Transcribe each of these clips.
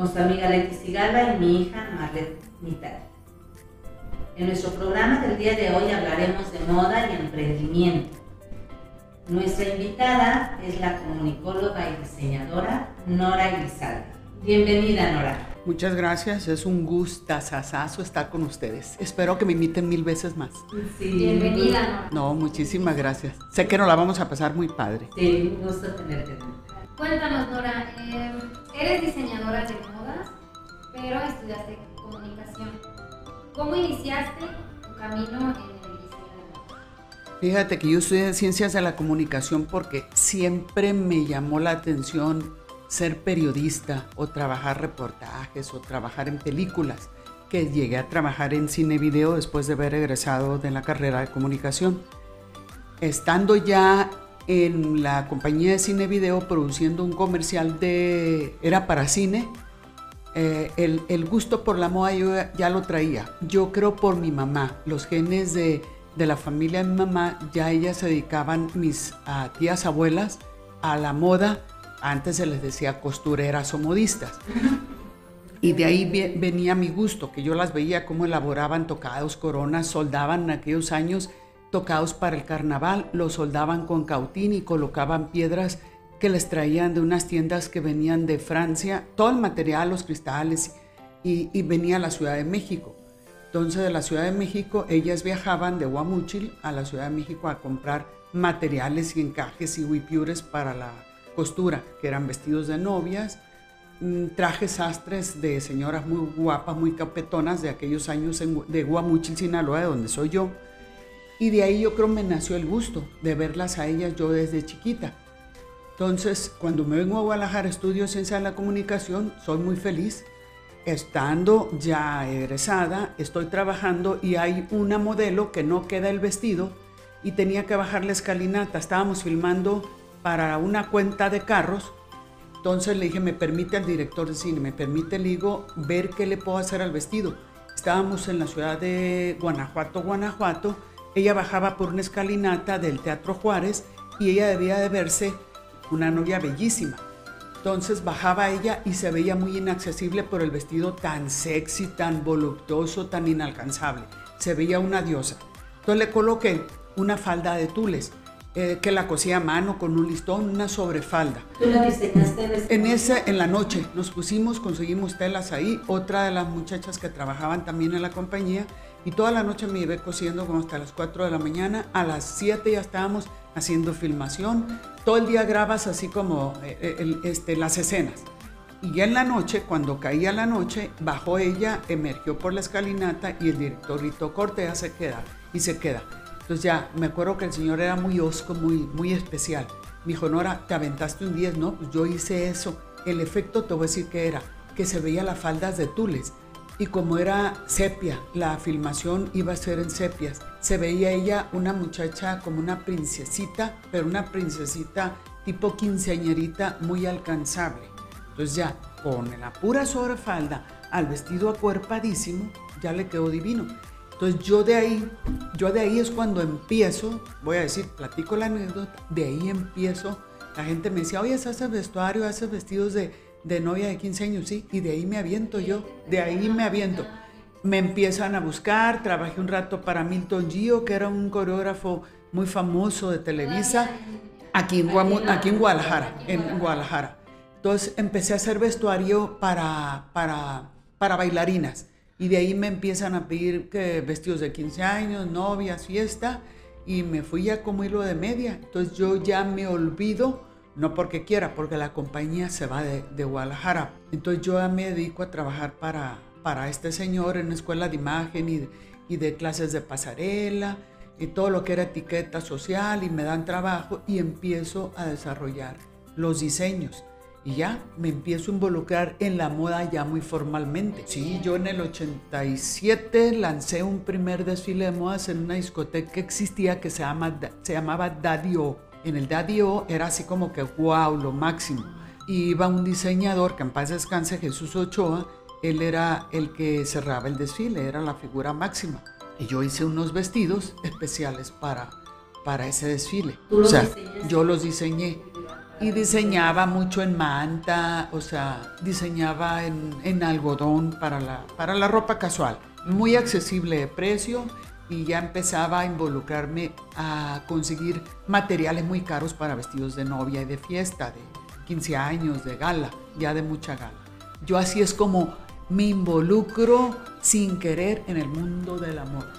con su amiga Leti Sigala y mi hija Marlet Mitad. En nuestro programa del día de hoy hablaremos de moda y emprendimiento. Nuestra invitada es la comunicóloga y diseñadora Nora Elizalde. Bienvenida, Nora. Muchas gracias, es un gustazazazo estar con ustedes. Espero que me inviten mil veces más. Sí. Bienvenida, Nora. No, muchísimas gracias. Sé que nos la vamos a pasar muy padre. Sí, un gusto tenerte. Cuéntanos, Nora, eh, eres diseñadora de modas, pero estudiaste comunicación. ¿Cómo iniciaste tu camino en el diseño de modas? Fíjate que yo estudié ciencias de la comunicación porque siempre me llamó la atención ser periodista o trabajar reportajes o trabajar en películas, que llegué a trabajar en cine video después de haber egresado de la carrera de comunicación. Estando ya en la compañía de cine video produciendo un comercial de... era para cine, eh, el, el, gusto por la moda yo ya lo traía. Yo creo por mi mamá, los genes de, de la familia de mi mamá, ya ellas se dedicaban, mis tías abuelas, a la moda antes se les decía costureras o modistas. Y de ahí venía mi gusto, que yo las veía cómo elaboraban tocados, coronas, soldaban en aquellos años tocados para el carnaval, los soldaban con cautín y colocaban piedras que les traían de unas tiendas que venían de Francia, todo el material, los cristales, y, venía a la Ciudad de México. Entonces de la Ciudad de México ellas viajaban de Guamuchil a la Ciudad de México a comprar materiales y encajes y huipures para la, costura, que eran vestidos de novias, mm, trajes sastres de señoras muy guapas, muy capetonas de aquellos años de Guamuchil, Sinaloa, de donde soy yo. Y de ahí yo creo me nació el gusto de verlas a ellas yo desde chiquita. Entonces, cuando me vengo a Guadalajara, estudio Ciencia de la Comunicación, soy muy feliz. Estando ya egresada, estoy trabajando y hay una modelo que no queda el vestido y tenía que bajar la escalinata. Estábamos filmando para una cuenta de carros. Entonces le dije, me permite al director de cine, me permite, le digo, ver qué le puedo hacer al vestido. Estábamos en la ciudad de Guanajuato, Guanajuato. Ella bajaba por una escalinata del Teatro Juárez y ella debía de verse una novia bellísima. Entonces bajaba ella y se veía muy inaccesible por el vestido tan sexy, tan voluptuoso, tan inalcanzable. Se veía una diosa. Entonces le coloqué una falda de tules eh, que la cosía a mano con un listón, una sobrefalda. ¿Tú la diseñaste en ese, en la noche nos pusimos, conseguimos telas ahí, otra de las muchachas que trabajaban también en la compañía, y toda la noche me llevé cosiendo como hasta las 4 de la mañana, a las 7 ya estábamos haciendo filmación, todo el día grabas así como eh, eh, este, las escenas. Y ya en la noche, cuando caía la noche, bajó ella, emergió por la escalinata y el director gritó, corte, ya se queda, y se queda. Entonces ya, me acuerdo que el señor era muy osco, muy, muy especial. Me dijo, Nora, te aventaste un 10, ¿no? Pues yo hice eso. El efecto, te voy a decir que era, que se veía las faldas de tules. Y como era sepia, la filmación iba a ser en sepias. Se veía ella una muchacha como una princesita, pero una princesita tipo quinceañerita muy alcanzable. Entonces ya, con la pura sobrefalda al vestido acuerpadísimo, ya le quedó divino. Entonces yo de ahí, yo de ahí es cuando empiezo, voy a decir, platico la anécdota, de ahí empiezo, la gente me decía, oye, ¿haces vestuario, haces vestidos de, de novia de 15 años? Sí, y de ahí me aviento yo, de ahí me aviento. Me empiezan a buscar, trabajé un rato para Milton Gio, que era un coreógrafo muy famoso de Televisa, aquí en, Guadalajara, en Guadalajara. Entonces empecé a hacer vestuario para, para, para bailarinas y de ahí me empiezan a pedir que vestidos de 15 años, novias, fiesta, y me fui ya como hilo de media. Entonces yo ya me olvido, no porque quiera, porque la compañía se va de, de Guadalajara. Entonces yo ya me dedico a trabajar para, para este señor en la escuela de imagen y y de clases de pasarela y todo lo que era etiqueta social y me dan trabajo y empiezo a desarrollar los diseños. Y ya me empiezo a involucrar en la moda ya muy formalmente. Sí, yo en el 87 lancé un primer desfile de modas en una discoteca que existía que se, llama, se llamaba Daddy O. En el Daddy O era así como que wow, lo máximo. Y iba un diseñador, que en paz descanse, Jesús Ochoa, él era el que cerraba el desfile, era la figura máxima. Y yo hice unos vestidos especiales para, para ese desfile. ¿Tú los o sea, yo los diseñé. Y diseñaba mucho en manta, o sea, diseñaba en, en algodón para la, para la ropa casual. Muy accesible de precio y ya empezaba a involucrarme a conseguir materiales muy caros para vestidos de novia y de fiesta, de 15 años, de gala, ya de mucha gala. Yo así es como me involucro sin querer en el mundo de la moda.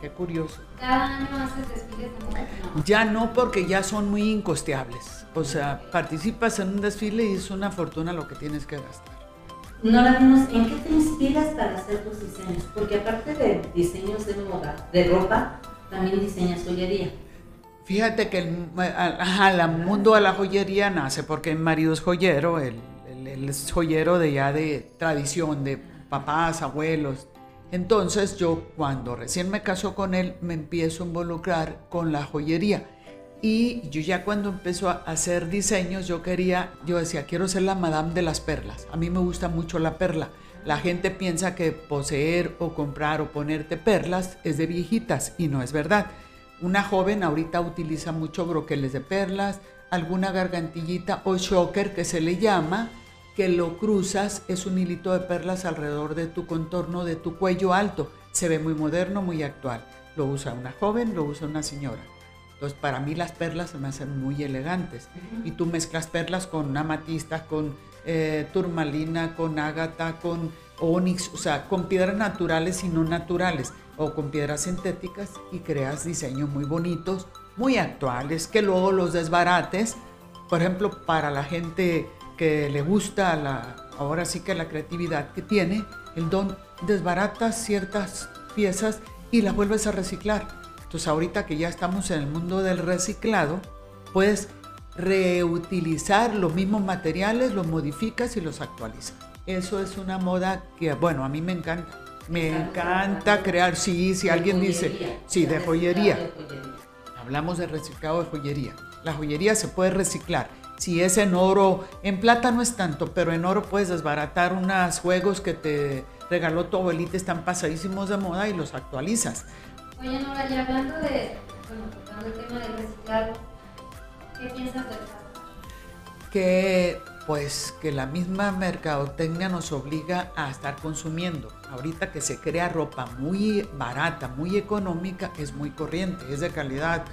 Qué curioso. ¿Cada año haces desfiles de moda? No. Ya no porque ya son muy incosteables. O sea, participas en un desfile y es una fortuna lo que tienes que gastar. Nora, dinos, ¿en qué te inspiras para hacer tus diseños? Porque aparte de diseños de moda, de ropa, también diseñas joyería. Fíjate que el, mundo de la joyería nace porque mi marido es joyero, él es joyero de ya de tradición, de papás, abuelos. Entonces yo cuando recién me casó con él me empiezo a involucrar con la joyería. Y yo ya cuando empezó a hacer diseños, yo quería, yo decía, quiero ser la madame de las perlas. A mí me gusta mucho la perla. La gente piensa que poseer o comprar o ponerte perlas es de viejitas y no es verdad. Una joven ahorita utiliza mucho broqueles de perlas, alguna gargantillita o choker que se le llama, que lo cruzas, es un hilito de perlas alrededor de tu contorno de tu cuello alto. Se ve muy moderno, muy actual. Lo usa una joven, lo usa una señora. Entonces, para mí las perlas se me hacen muy elegantes. Y tú mezclas perlas con amatista, con eh, turmalina, con ágata, con onix, o sea, con piedras naturales y no naturales, o con piedras sintéticas y creas diseños muy bonitos, muy actuales, que luego los desbarates. Por ejemplo, para la gente que le gusta la, ahora sí que la creatividad que tiene, el don desbarata ciertas piezas y las vuelves a reciclar. Entonces ahorita que ya estamos en el mundo del reciclado, puedes reutilizar los mismos materiales, los modificas y los actualizas. Eso es una moda que, bueno, a mí me encanta. Me encanta crear, sí, si alguien dice, sí, de reciclado joyería. de joyería. Hablamos de reciclado de joyería. La joyería se puede reciclar. Si es en oro, en plata no es tanto, pero en oro puedes desbaratar unos juegos que te regaló tu abuelita, están pasadísimos de moda y los actualizas. Oye, Nora, y hablando de, bueno, tocando el tema del reciclado, ¿qué piensas del fast que pues que la misma mercadotecnia nos obliga a estar consumiendo. Ahorita que se crea ropa muy barata, muy económica, es muy corriente, es de calidad.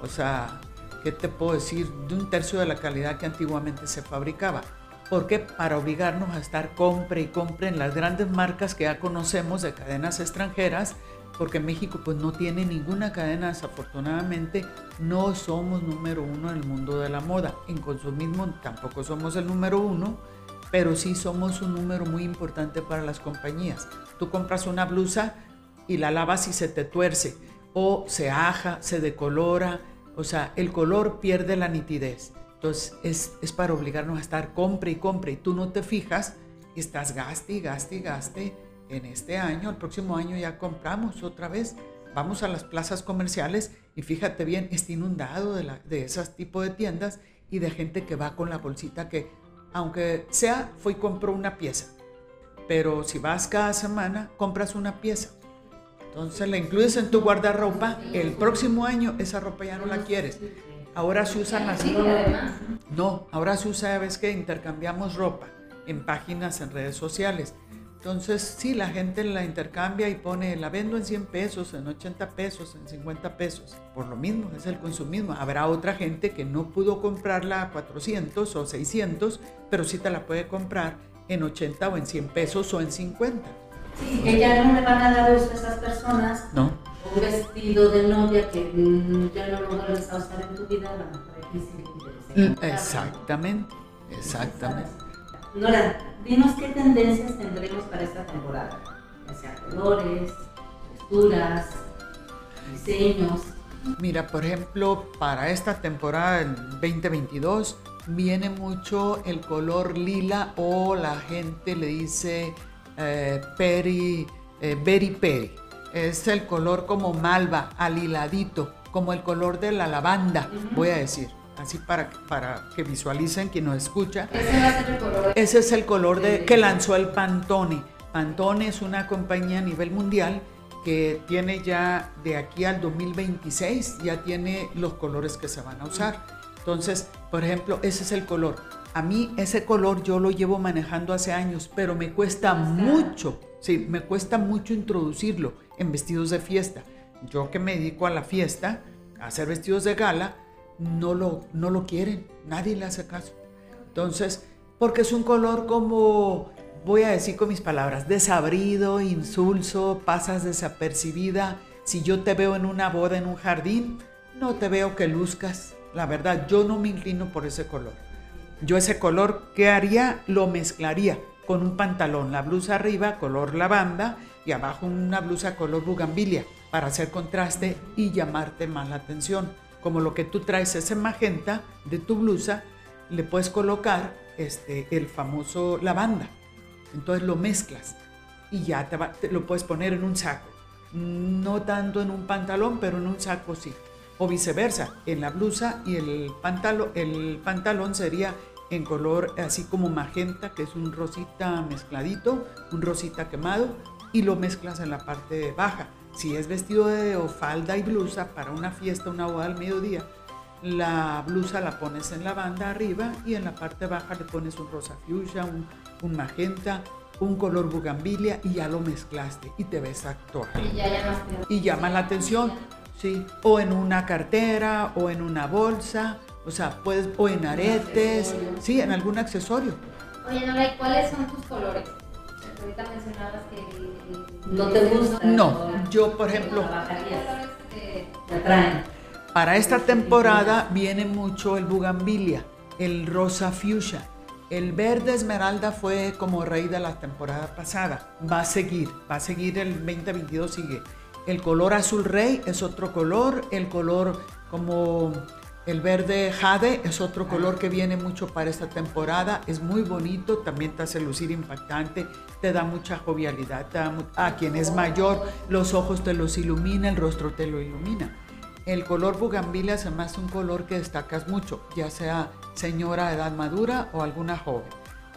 O sea, ¿qué te puedo decir? De un tercio de la calidad que antiguamente se fabricaba. ¿Por qué? Para obligarnos a estar compre y compre en las grandes marcas que ya conocemos de cadenas extranjeras, porque México pues no tiene ninguna cadena, desafortunadamente no somos número uno en el mundo de la moda. En consumismo tampoco somos el número uno, pero sí somos un número muy importante para las compañías. Tú compras una blusa y la lavas y se te tuerce, o se aja, se decolora, o sea, el color pierde la nitidez. Entonces es, es para obligarnos a estar compre y compre y tú no te fijas estás gaste y gaste y gaste en este año, el próximo año ya compramos otra vez. Vamos a las plazas comerciales y fíjate bien, está inundado de, la, de esos tipos de tiendas y de gente que va con la bolsita que, aunque sea, fue y compró una pieza. Pero si vas cada semana, compras una pieza. Entonces la incluyes en tu guardarropa. El próximo año esa ropa ya no la quieres. Ahora se usan las... No, ahora se usa, ves que intercambiamos ropa en páginas, en redes sociales. Entonces, sí, la gente la intercambia y pone, la vendo en 100 pesos, en 80 pesos, en 50 pesos. Por lo mismo, es el consumismo. Habrá otra gente que no pudo comprarla a 400 o 600, pero sí te la puede comprar en 80 o en 100 pesos o en 50. Sí, que ya no le van a dar uso a esas personas ¿No? un vestido de novia que mm, ya no lo vuelves a usar en tu vida, a lo mejor. Exactamente, exactamente. Nora, dinos qué tendencias tendremos para esta temporada, ya sea colores, texturas, diseños. Mira, por ejemplo, para esta temporada del 2022 viene mucho el color lila o la gente le dice eh, peri, eh, berry peri. Es el color como malva, aliladito, como el color de la lavanda, voy a decir, así para, para que visualicen quien nos escucha. Ese va a ser el color. Ese es el color de, que lanzó el Pantone. Pantone es una compañía a nivel mundial que tiene ya de aquí al 2026, ya tiene los colores que se van a usar. Entonces, por ejemplo, ese es el color. A mí ese color yo lo llevo manejando hace años, pero me cuesta mucho, sí, me cuesta mucho introducirlo en vestidos de fiesta. Yo que me dedico a la fiesta, a hacer vestidos de gala, no lo, no lo quieren, nadie le hace caso. Entonces, porque es un color como, voy a decir con mis palabras, desabrido, insulso, pasas desapercibida. Si yo te veo en una boda, en un jardín, no te veo que luzcas. La verdad, yo no me inclino por ese color. Yo ese color, ¿qué haría? Lo mezclaría con un pantalón, la blusa arriba, color lavanda, y abajo una blusa color bugambilia, para hacer contraste y llamarte más la atención. Como lo que tú traes ese magenta de tu blusa, le puedes colocar este, el famoso lavanda. Entonces lo mezclas y ya te, lo puedes poner en un saco. No tanto en un pantalón, pero en un saco sí. O viceversa, en la blusa y el pantalón, el pantalón sería en color así como magenta, que es un rosita mezcladito, un rosita quemado, y lo mezclas en la parte baja. Si es vestido de o falda y blusa para una fiesta, una boda al mediodía, la blusa la pones en la banda arriba y en la parte baja le pones un rosa fuchsia, un, magenta, un color bugambilia y ya lo mezclaste y te ves actual. Y, ya y llama la atención, sí. O en una cartera o en una bolsa, o sea, puedes, o en aretes, sí, en algún accesorio. Oye, Nora, cuáles son tus colores? Ahorita mencionabas que... ¿No te gusta? No, yo por ejemplo... Te atraen. Para esta temporada viene mucho el bugambilia, el rosa fuchsia. El verde esmeralda fue como rey de la temporada pasada. Va a seguir, va a seguir el 2022 sigue. El color azul rey es otro color, el color como el verde jade es otro color que viene mucho para esta temporada, es muy bonito, también te hace lucir impactante, te da mucha jovialidad, a quien es mayor los ojos te los ilumina, el rostro te lo ilumina. El color bugambilia es además un color que destacas mucho, ya sea señora de edad madura o alguna joven.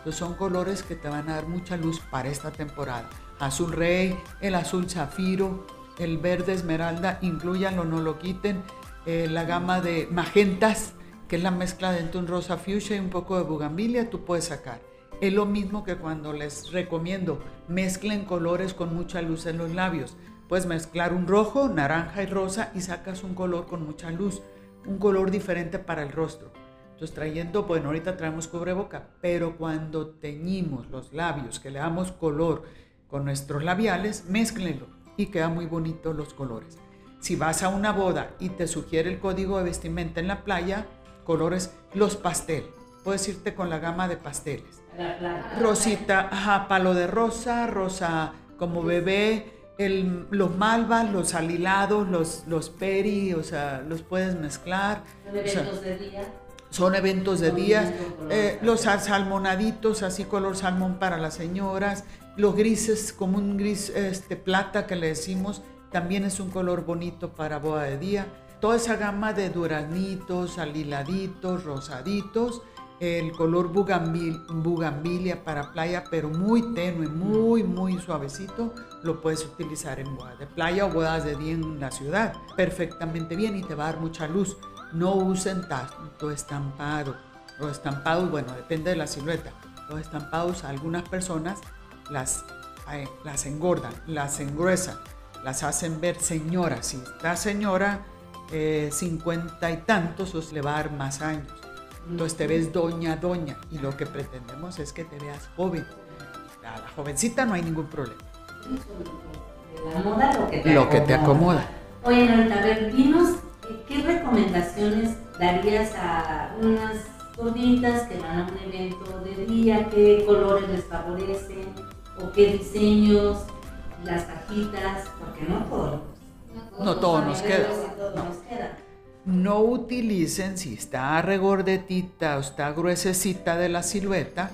Son colores que te van a dar mucha luz para esta temporada. Azul rey, el azul zafiro, el verde esmeralda, incluyanlo, no lo quiten. Eh, la gama de magentas, que es la mezcla de un rosa fuchsia y un poco de bugambilia, tú puedes sacar. Es lo mismo que cuando les recomiendo, mezclen colores con mucha luz en los labios. Puedes mezclar un rojo, naranja y rosa y sacas un color con mucha luz, un color diferente para el rostro. Entonces trayendo, bueno, ahorita traemos cubreboca, pero cuando teñimos los labios, que le damos color con nuestros labiales, mezclenlo y queda muy bonito los colores. Si vas a una boda y te sugiere el código de vestimenta en la playa, colores, los pastel. Puedes irte con la gama de pasteles. Rosita, ajá, palo de rosa, rosa como bebé, los malvas, los alilados, los, los peri, o sea, los puedes mezclar. Son eventos de día. Son eventos de día. Eh, los salmonaditos, así color salmón para las señoras. Los grises, como un gris este, plata que le decimos, también es un color bonito para boda de día. Toda esa gama de duranitos, aliladitos, rosaditos el color bugambilia para playa, pero muy tenue, muy, muy suavecito, lo puedes utilizar en bodas de playa o bodas de día en la ciudad. Perfectamente bien y te va a dar mucha luz. No usen tanto estampado. Los estampados, bueno, depende de la silueta. Los estampados, algunas personas las, eh, las engordan, las engruesan, las hacen ver señora. Si la señora, eh, cincuenta y tantos, os le va a dar más años entonces te ves doña, doña, y lo que pretendemos es que te veas joven. A la jovencita no hay ningún problema. La moda lo que te lo Que te acomoda. Oye, Norita, a ver, dinos eh, qué recomendaciones darías a unas gorditas que van a un evento de día, qué colores les favorecen, o qué diseños, las cajitas, porque no todo. No, todo nos queda. No. Nos queda no utilicen, si está regordetita o está gruesecita de la silueta,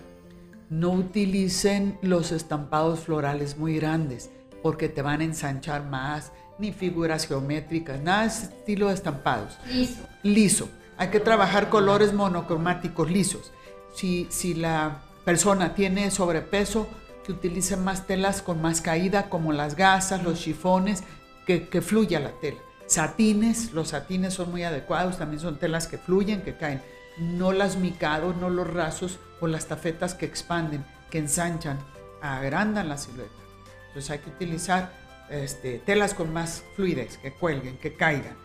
no utilicen los estampados florales muy grandes porque te van a ensanchar más, ni figuras geométricas, nada de estilo de estampados. Liso. Liso. Hay que trabajar colores monocromáticos lisos. Si, si la persona tiene sobrepeso, que más telas con más caída, como las gasas, los chifones, que, que fluya la tela Satines, los satines son muy adecuados, también son telas que fluyen, que caen. No las micados, no los rasos o las tafetas que expanden, que ensanchan, agrandan la silueta. Entonces hay que utilizar este, telas con más fluidez, que cuelguen, que caigan.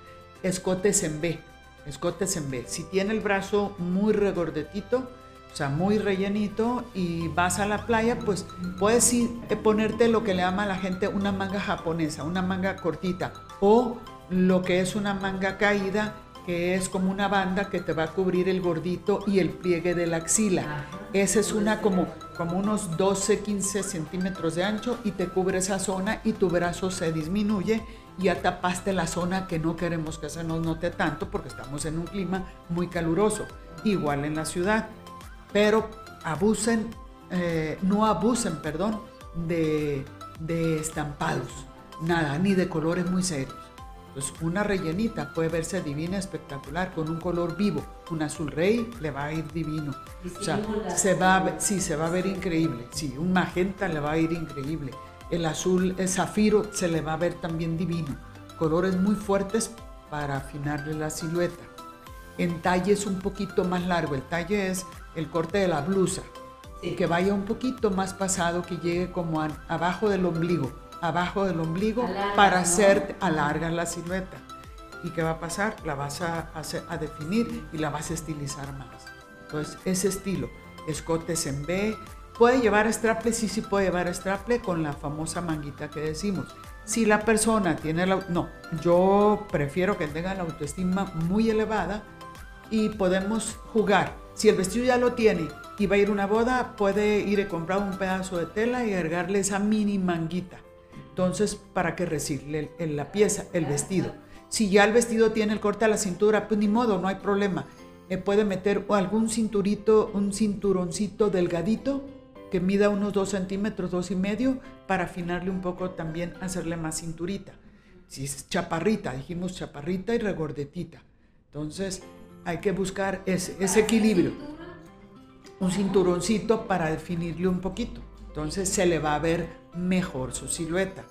Escotes en B, escotes en B. Si tiene el brazo muy regordetito, o sea, muy rellenito y vas a la playa, pues puedes ir, eh, ponerte lo que le llama a la gente una manga japonesa, una manga cortita o lo que es una manga caída que es como una banda que te va a cubrir el gordito y el pliegue de la axila. Esa es una como, como unos 12, 15 centímetros de ancho y te cubre esa zona y tu brazo se disminuye y ya tapaste la zona que no queremos que se nos note tanto porque estamos en un clima muy caluroso, igual en la ciudad. Pero abusen, eh, no abusen, perdón, de, de estampados, nada, ni de colores muy serios. Pues una rellenita puede verse divina, espectacular, con un color vivo. Un azul rey le va a ir divino. O sea, se va a sí, se va a ver increíble. Sí, un magenta le va a ir increíble. El azul el zafiro se le va a ver también divino. Colores muy fuertes para afinarle la silueta. En talle es un poquito más largo. El talle es el corte de la blusa. y Que vaya un poquito más pasado, que llegue como abajo del ombligo abajo del ombligo para hacer, alargar la silueta. ¿Y qué va a pasar? La vas a, a definir y la vas a estilizar más. Entonces, ese estilo, escotes en B, puede llevar straple, sí, sí puede llevar straple con la famosa manguita que decimos. Si la persona tiene la... No, yo prefiero que tenga la autoestima muy elevada y podemos jugar. Si el vestido ya lo tiene y va a ir a una boda, puede ir a comprar un pedazo de tela y agregarle esa mini manguita entonces, ¿para qué recirle la pieza, el vestido? Si ya el vestido tiene el corte a la cintura, pues ni modo, no hay problema. Eh, puede meter algún cinturito, un cinturoncito delgadito que mida unos dos centímetros, dos y medio, para afinarle un poco también, hacerle más cinturita. Si es chaparrita, dijimos chaparrita y regordetita. Entonces, hay que buscar ese, ese equilibrio. Un cinturoncito para definirle un poquito. Entonces se le va a ver mejor su silueta.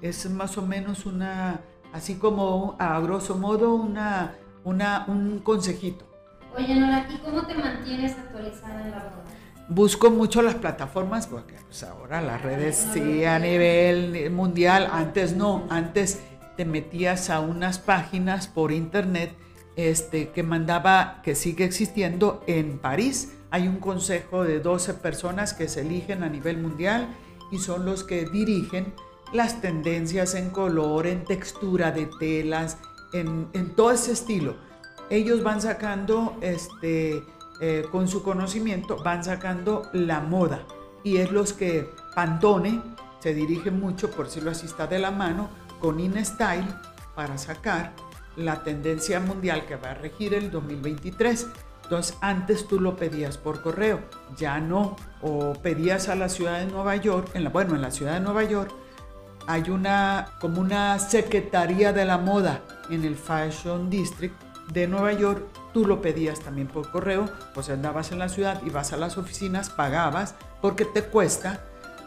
Es más o menos una, así como a grosso modo, una, una, un consejito. Oye, Nora, ¿y cómo te mantienes actualizada en la boda? Busco mucho las plataformas porque pues ahora las redes sí a nivel mundial, antes no, antes te metías a unas páginas por internet este, que mandaba, que sigue existiendo en París, hay un consejo de 12 personas que se eligen a nivel mundial y son los que dirigen las tendencias en color, en textura de telas, en, todo ese estilo. Ellos van sacando, este, eh, con su conocimiento, van sacando la moda y es los que Pantone se dirige mucho, por decirlo así, está de la mano con InStyle para sacar la tendencia mundial que va a regir el 2023. Entonces, antes tú lo pedías por correo, ya no, o pedías a la ciudad de Nueva York, en la, bueno, en la ciudad de Nueva York hay una, como una secretaría de la moda en el Fashion District de Nueva York, tú lo pedías también por correo, pues andabas en la ciudad y vas a las oficinas, pagabas porque te cuesta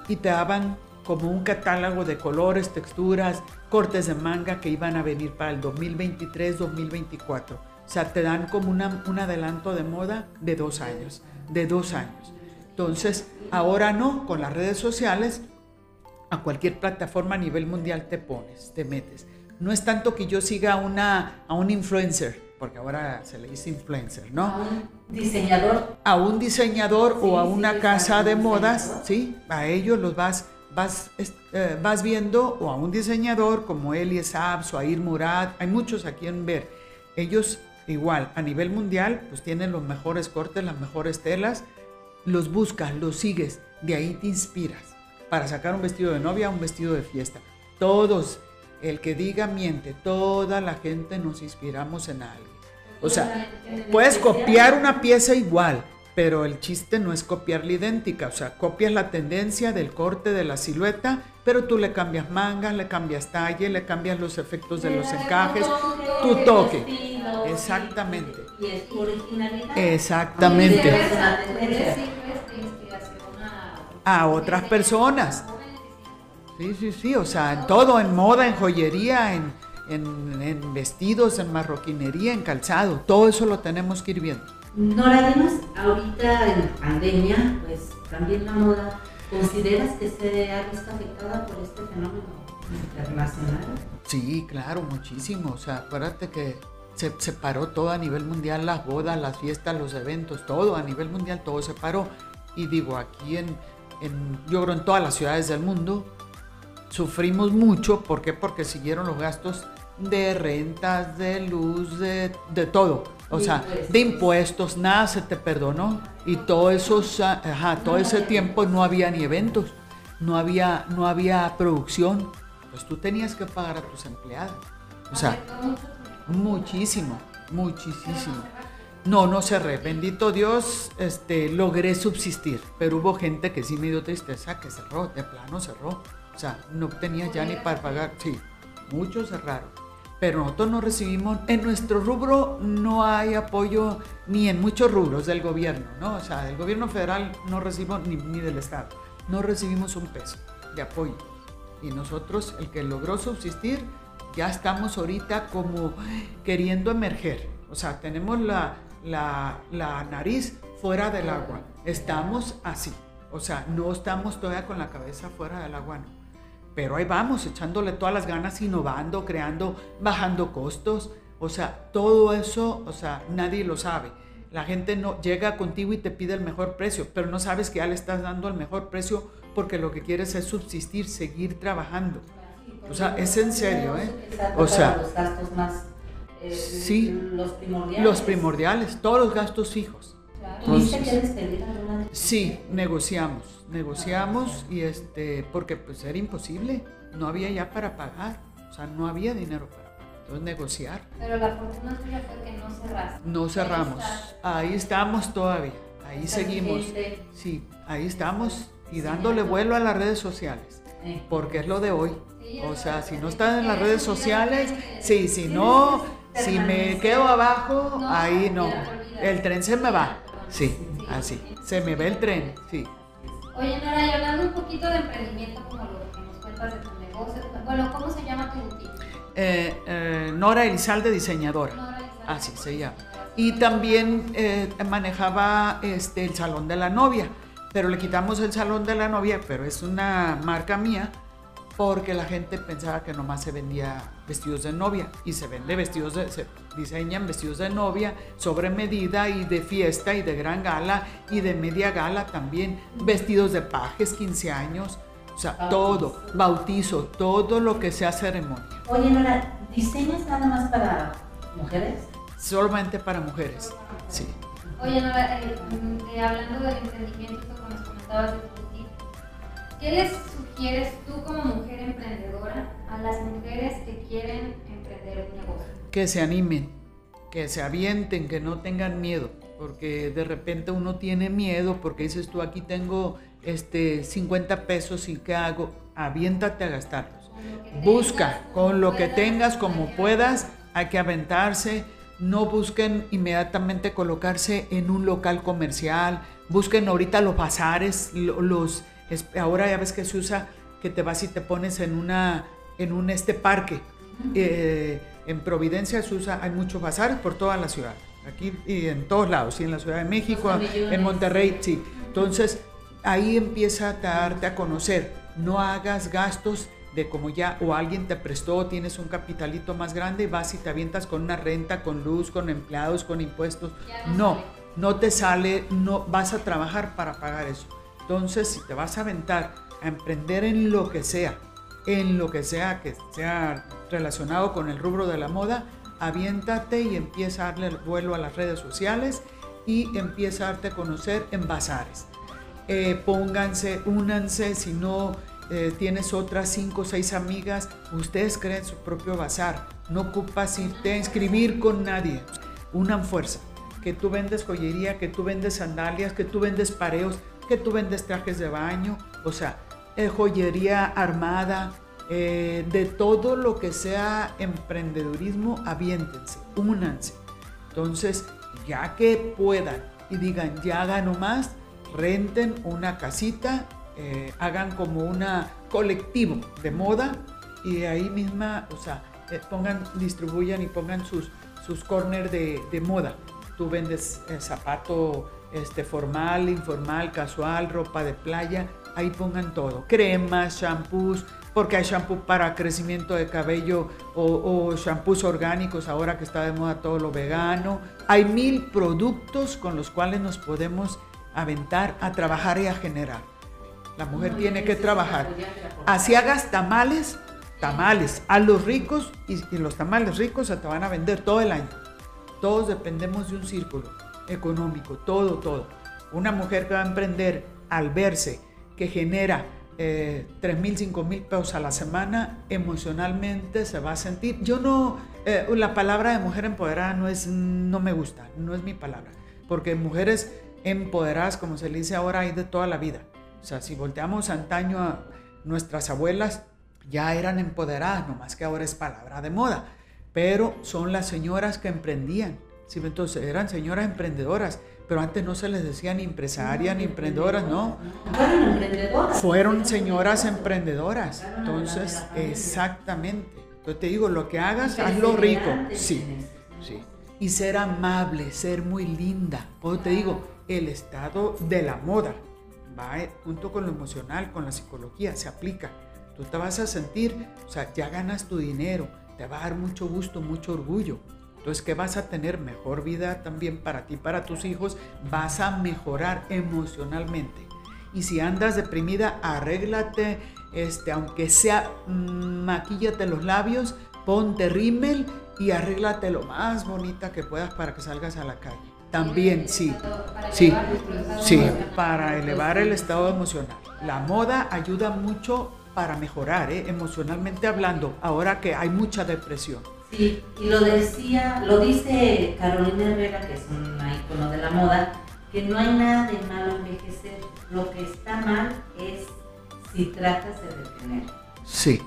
y te daban como un catálogo de colores, texturas, cortes de manga que iban a venir para el 2023-2024 o sea, te dan como una, un adelanto de moda de dos años, de dos años. Entonces, ahora no, con las redes sociales, a cualquier plataforma a nivel mundial te pones, te metes. No es tanto que yo siga a, una, a un influencer, porque ahora se le dice influencer, ¿no? A un diseñador. A un diseñador o a una casa de modas, ¿sí? A ellos los vas, vas, eh, vas viendo, o a un diseñador como Eli Sabs o Air Murad, hay muchos aquí en ver. Ellos igual, a nivel mundial, pues tienen los mejores cortes, las mejores telas, los buscas, los sigues, de ahí te inspiras para sacar un vestido de novia, un vestido de fiesta. Todos, el que diga miente, toda la gente nos inspiramos en alguien. O sea, puedes copiar una pieza igual, pero el chiste no es copiarla idéntica, o sea, copias la tendencia del corte de la silueta, pero tú le cambias mangas, le cambias talle, le cambias los efectos de los encajes, tu toque. Exactamente. Y es tu originalidad. Exactamente. A otras personas. Sí, sí, sí, o sea, en todo, en moda, en joyería, en, en, vestidos, en marroquinería, en calzado. Todo eso lo tenemos que ir viendo. Nora, además, ahorita en pandemia, pues también la moda, ¿consideras que se ha visto afectada por este fenómeno internacional? Sí, claro, muchísimo. O sea, acuérdate que se, se, paró todo a nivel mundial, las bodas, las fiestas, los eventos, todo a nivel mundial, todo se paró. Y digo, aquí en, yo creo en todas las ciudades del mundo, sufrimos mucho. ¿Por qué? Porque siguieron los gastos de rentas, de luz, de todo. O sea, de impuestos, nada se te perdonó. Y todo, eso, ajá, todo ese tiempo no había ni eventos, no había, no había producción. Pues tú tenías que pagar a tus empleados. O sea, muchísimo, muchísimo. No, no cerré. Bendito Dios, este, logré subsistir. Pero hubo gente que sí me dio tristeza que cerró, de plano cerró. O sea, no tenía ya ni para pagar. Sí, muchos cerraron pero nosotros no recibimos, en nuestro rubro no hay apoyo ni en muchos rubros del gobierno, ¿no? O sea, del gobierno federal no recibimos ni, ni del Estado, no recibimos un peso de apoyo. Y nosotros, el que logró subsistir, ya estamos ahorita como queriendo emerger. O sea, tenemos la, la, la nariz fuera del agua, estamos así. O sea, no estamos todavía con la cabeza fuera del agua, no pero ahí vamos, echándole todas las ganas, innovando, creando, bajando costos. O sea, todo eso, o sea, nadie lo sabe. La gente no llega contigo y te pide el mejor precio, pero no sabes que ya le estás dando el mejor precio porque lo que quieres es subsistir, seguir trabajando. O sea, es en serio, ¿eh? O sea, los gastos más eh, sí, los primordiales. Los primordiales, todos los gastos fijos. ¿Tuviste que despedir alguna? Sí, negociamos, negociamos y este, porque pues era imposible, no había ya para pagar, o sea, no había dinero para pagar, entonces negociar. Pero la fortuna tuya fue que no cerraste. No cerramos, ahí estamos todavía, ahí seguimos, sí, ahí estamos y dándole vuelo a las redes sociales, porque es lo de hoy. O sea, si no están en las redes sociales, sí, si no, si me quedo abajo, ahí no, el tren se me va. Sí, así. Se me ve el tren, sí. Oye, Nora, y hablando un poquito de emprendimiento, como lo que nos cuentas de tu negocio, bueno, ¿cómo se llama tu boutique? Eh, eh, Nora Elizalde, diseñadora. Nora Elizalde. Así se llama. Y también eh, manejaba este, el Salón de la Novia, pero le quitamos el Salón de la Novia, pero es una marca mía porque la gente pensaba que nomás se vendía vestidos de novia y se vende vestidos de, se diseñan vestidos de novia sobre medida y de fiesta y de gran gala y de media gala también, vestidos de pajes, 15 años, o sea, todo, bautizo, todo lo que sea ceremonia. Oye, Nora, ¿diseñas nada más para mujeres? Solamente para mujeres, sí. Oye, Nora, eh, eh, hablando del emprendimiento, como nos comentabas de tu ¿Qué les sugieres tú como mujer emprendedora a las mujeres que quieren emprender un negocio? Que se animen, que se avienten, que no tengan miedo, porque de repente uno tiene miedo porque dices tú aquí tengo este 50 pesos y qué hago, aviéntate a gastarlos. Busca con lo que tengas como puedas, hay que aventarse, no busquen inmediatamente colocarse en un local comercial, busquen ahorita los bazares, los ahora ya ves que se usa que te vas y te pones en, una, en un este parque. Eh, en Providencia se usa, hay muchos bazares por toda la ciudad, aquí y en todos lados, y en la Ciudad de México, en Monterrey, sí. Entonces, ahí empieza a darte a conocer. No hagas gastos de como ya o alguien te prestó, tienes un capitalito más grande, vas y te avientas con una renta, con luz, con empleados, con impuestos. No, no te sale, no vas a trabajar para pagar eso. Entonces, si te vas a aventar a emprender en lo que sea, en lo que sea que sea relacionado con el rubro de la moda, aviéntate y empieza a darle el vuelo a las redes sociales y empieza a darte a conocer en bazares. Eh, pónganse, únanse, si no eh, tienes otras cinco o seis amigas, ustedes creen su propio bazar. No ocupas irte a inscribir con nadie. Unan fuerza. Que tú vendes joyería, que tú vendes sandalias, que tú vendes pareos, que tú vendes trajes de baño, o sea, eh, joyería armada, eh, de todo lo que sea emprendedurismo, aviéntense, únanse. Entonces, ya que puedan y digan, ya gano más, renten una casita, eh, hagan como una colectivo de moda y ahí misma, o sea, pongan, distribuyan y pongan sus, sus de, de moda. Tú vendes zapato este, formal, informal, casual, ropa de playa, ahí pongan todo. Cremas, shampoos, porque hay shampoo para crecimiento de cabello o, o shampoos orgánicos, ahora que está de moda todo lo vegano. Hay mil productos con los cuales nos podemos aventar a trabajar y a generar. La mujer tiene que trabajar. Así hagas tamales, tamales a los ricos y, y los tamales ricos se te van a vender todo el año. Todos dependemos de un círculo económico, todo, todo. Una mujer que va a emprender al verse que genera eh, 3 mil, 5 mil pesos a la semana, emocionalmente se va a sentir. Yo no, eh, la palabra de mujer empoderada no es, no me gusta, no es mi palabra, porque mujeres empoderadas, como se le dice ahora, hay de toda la vida. O sea, si volteamos antaño a nuestras abuelas, ya eran empoderadas, nomás que ahora es palabra de moda, pero son las señoras que emprendían. ¿sí? Entonces eran señoras emprendedoras, pero antes no se les decía ni empresaria ni emprendedoras, no. Fueron emprendedoras. Fueron señoras emprendedoras. Entonces, exactamente. Entonces te digo, lo que hagas, hazlo rico. Sí, sí. Y ser amable, ser muy linda. Pues te digo, el estado de la moda va junto con lo emocional, con la psicología, se aplica. Tú te vas a sentir, o sea, ya ganas tu dinero, te va a dar mucho gusto, mucho orgullo. Entonces, que vas a tener mejor vida también para ti, para tus hijos, vas a mejorar emocionalmente. Y si andas deprimida, arréglate, este, aunque sea, mm, maquíllate los labios, ponte rímel y arréglate lo más bonita que puedas para que salgas a la calle. También, sí, sí, sí, para elevar el estado emocional. La moda ayuda mucho para mejorar, ¿eh? emocionalmente hablando, ahora que hay mucha depresión. Sí, y lo decía, lo dice Carolina Herrera, que es una icono de la moda, que no hay nada de malo envejecer. Lo que está mal es si tratas de detener. Sí.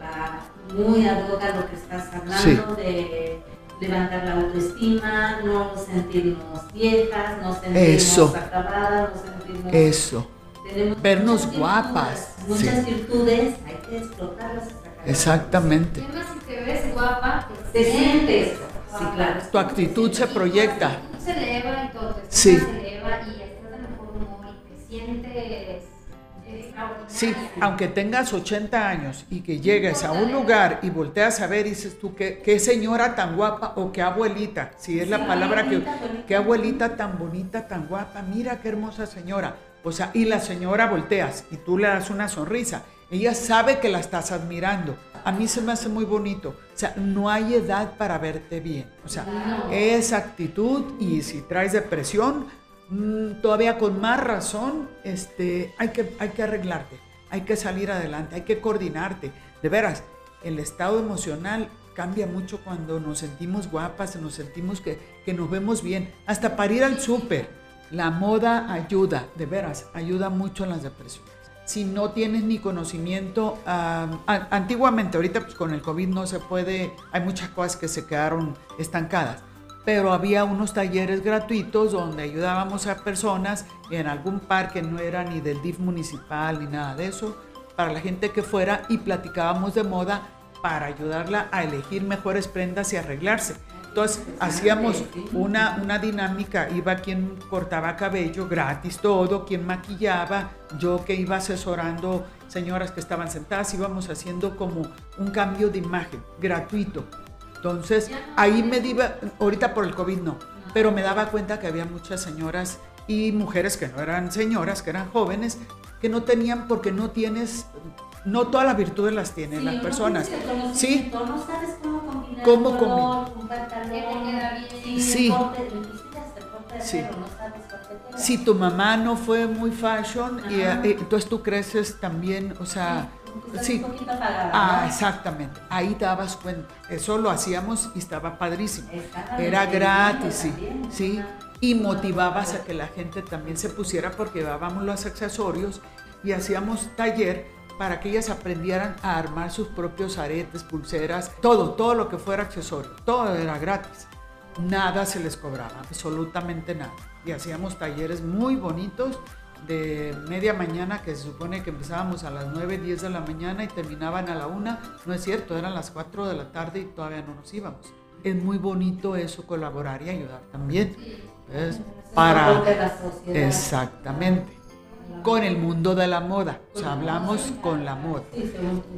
Va muy a boca lo que estás hablando de levantar la autoestima, no sentirnos viejas, no sentirnos Eso. acabadas, no sentirnos... Eso. Tenemos Vernos muchas guapas, Muchas sí. virtudes, hay que explotarlas. Exactamente. Además, si te ves guapa, Te sientes, sí, claro. Tu actitud se proyecta. Se eleva y todo, Sí. se eleva y estás de mejor humor y te sientes extraordinaria. Sí, aunque tengas 80 años y que llegues a un lugar y volteas a ver y dices tú, qué, qué señora tan guapa o qué abuelita, si es la palabra que, qué abuelita tan bonita, tan guapa, mira qué hermosa señora. O sea, y la señora volteas y tú le das una sonrisa. Ella sabe que la estás admirando. A mí se me hace muy bonito. O sea, no hay edad para verte bien. O sea, esa actitud y si traes depresión, mm, todavía con más razón, este, hay, que, hay que arreglarte, hay que salir adelante, hay que coordinarte. De veras, el estado emocional cambia mucho cuando nos sentimos guapas, nos sentimos que, que nos vemos bien, hasta para ir al súper. La moda ayuda, de veras, ayuda mucho en las depresiones. Si no tienes ni conocimiento, antiguamente, ahorita pues con el COVID no se puede, hay muchas cosas que se quedaron estancadas, pero había unos talleres gratuitos donde ayudábamos a personas en algún parque, no era ni del DIF municipal ni nada de eso, para la gente que fuera y platicábamos de moda para ayudarla a elegir mejores prendas y arreglarse. Entonces hacíamos una, una dinámica, iba quien cortaba cabello gratis, todo, quien maquillaba, yo que iba asesorando señoras que estaban sentadas, íbamos haciendo como un cambio de imagen gratuito. Entonces ahí me diva, ahorita por el COVID no, pero me daba cuenta que había muchas señoras y mujeres que no eran señoras, que eran jóvenes, que no tenían porque no tienes, no todas las virtudes las tienen Sí, las no personas. el Sí, No sabes cómo combinar ¿Cómo color, bien. Sí, Sí. Sí. no si tu mamá no fue muy fashion, y, eh, entonces tú creces también, o sea, sí. un poquito apagada, Ah, ¿no? exactamente. Ahí te dabas cuenta. Eso lo hacíamos y estaba padrísimo. Estaba Era bien, gratis, sí. Sí. Y motivabas a que la gente también se pusiera porque llevábamos los accesorios y hacíamos taller para que ellas aprendieran a armar sus propios aretes, pulseras, todo, todo lo que fuera accesorio. Todo era gratis. Nada se les cobraba, absolutamente nada. Y hacíamos talleres muy bonitos de media mañana, que se supone que empezábamos a las 9, 10 de la mañana y terminaban a la 1. No es cierto, eran las 4 de la tarde y todavía no nos íbamos. Es muy bonito eso, colaborar y ayudar también. Para... Exactamente. Con el mundo de la moda. O sea, hablamos con la moda. Sí, según tú.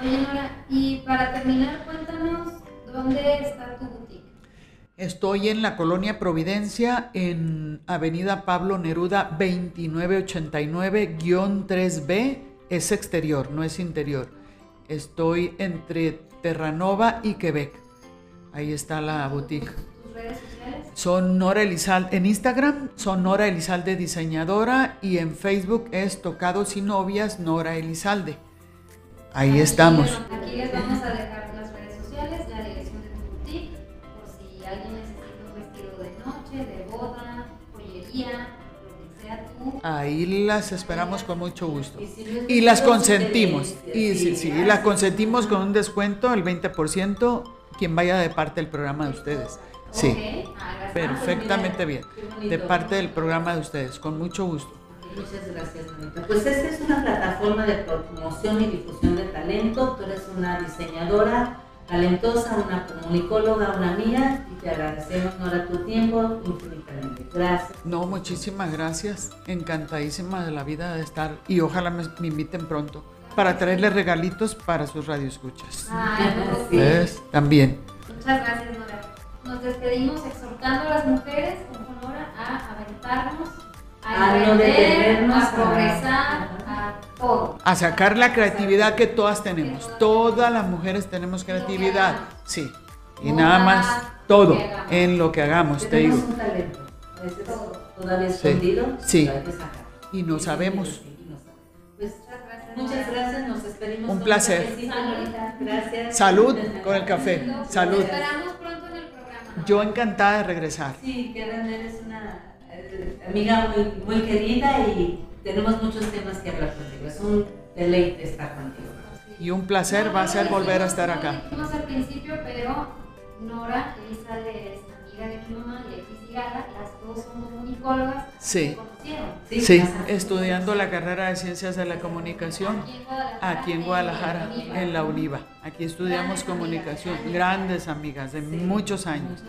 Oye, Nora, y para terminar, cuéntanos dónde está tu boutique. Estoy en la colonia Providencia, en Avenida Pablo Neruda 2989-3B. Es exterior, no es interior. Estoy entre Terranova y Quebec. Ahí está la boutique. ¿Tus redes sociales? Son Nora Elizalde. En Instagram son Nora Elizalde Diseñadora y en Facebook es Tocados y Novias Nora Elizalde. Ahí Aquí, estamos. aquí les vamos a dejar las redes sociales, la dirección de tu boutique, por si alguien necesita un vestido de noche, de boda, joyería, lo que sea tú. Ahí las esperamos con mucho gusto. Y, si las gusto, consentimos. Y sí, sí, y las consentimos con un descuento, el 20%, quien vaya de parte del programa de ustedes. Sí, ah, perfectamente bien. De parte del programa de ustedes, con mucho gusto. Muchas gracias, Anita. Pues esta es una plataforma de promoción y difusión de talento. Tú eres una diseñadora talentosa, una comunicóloga, una amiga, y te agradecemos, Nora, tu tiempo infinitamente. Gracias. No, muchísimas gracias. Encantadísima de la vida de estar y ojalá me, me inviten pronto para traerles regalitos para sus radioescuchas. No, Sí. También. Muchas gracias, Nora. Nos despedimos exhortando a las mujeres, como Nora, a aventarnos, a A emprender, a progresar, a- a todo. A sacar la creatividad que todas tenemos. Todas las mujeres tenemos creatividad. Sí. Y nada más todo en lo que hagamos, te Tenemos digo. un talento, veces todavía Sí. escondido, Sí. Y no sabemos. Pues, Muchas gracias. muchas Nora. gracias, nos despedimos. Un con placer. Gracias. Salud con el café. Nos Salud. esperamos pronto en el programa. Nora. Yo encantada de regresar. Sí, Karen, eres una eh, amiga muy, muy querida y tenemos muchos temas que hablar contigo. Es un deleite estar contigo. Y un placer va a ser volver a estar acá. Dijimos al principio, pero Nora Elizalde es amiga de mi mamá y X Gala, las dos son Sí. ¿Se conocieron? Sí, estudiando la carrera de Ciencias de la Comunicación aquí en Guadalajara, en la UNIVA. Aquí estudiamos comunicación. Grandes amigas de muchos años.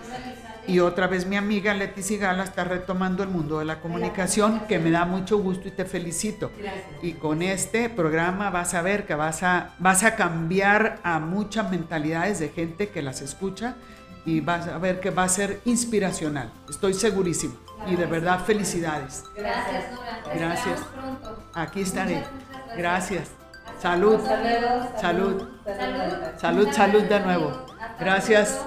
Y otra vez mi amiga Leti Sigala está retomando el mundo de la comunicación, que me da mucho gusto y te felicito. Gracias. Y con este programa vas a ver que vas a, vas a cambiar a muchas mentalidades de gente que las escucha y vas a ver que va a ser inspiracional. Estoy segurísimo. Y de verdad, felicidades. Gracias, Nora. Gracias. pronto. Aquí estaré. Muchas, muchas Gracias. Salud. luego. Salud. Salud. Salud, salud de nuevo. Gracias.